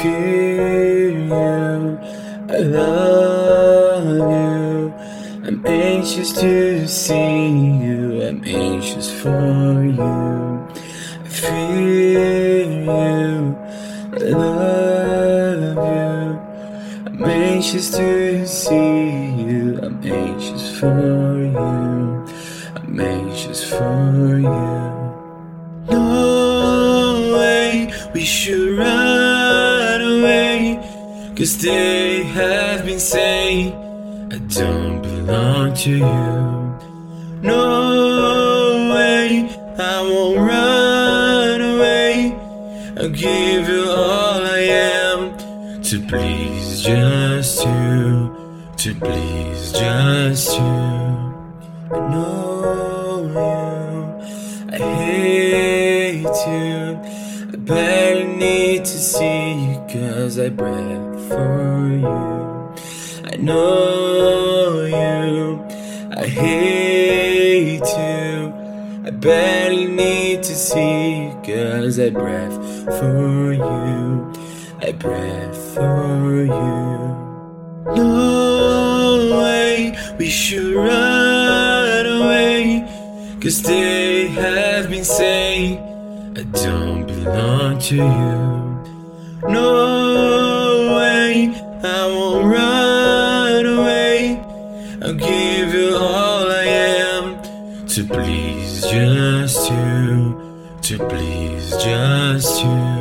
fear you. I love you. I'm anxious to see you. I'm anxious for you. I fear you. I love you. I'm anxious to see you. I'm anxious for you. I'm anxious for you. Cause they have been saying I don't belong to you. No way I won't run away. I'll give you all I am to please just you. To please just you. I I barely need to see you cause I breathe for you. I know you. I hate you. I barely need to see you cause I breathe for you. I breathe for you. No way we should run away. Cause they have been saying I don't belong to you. No way I won't run away. I'll give you all I am to please just you. To please just you.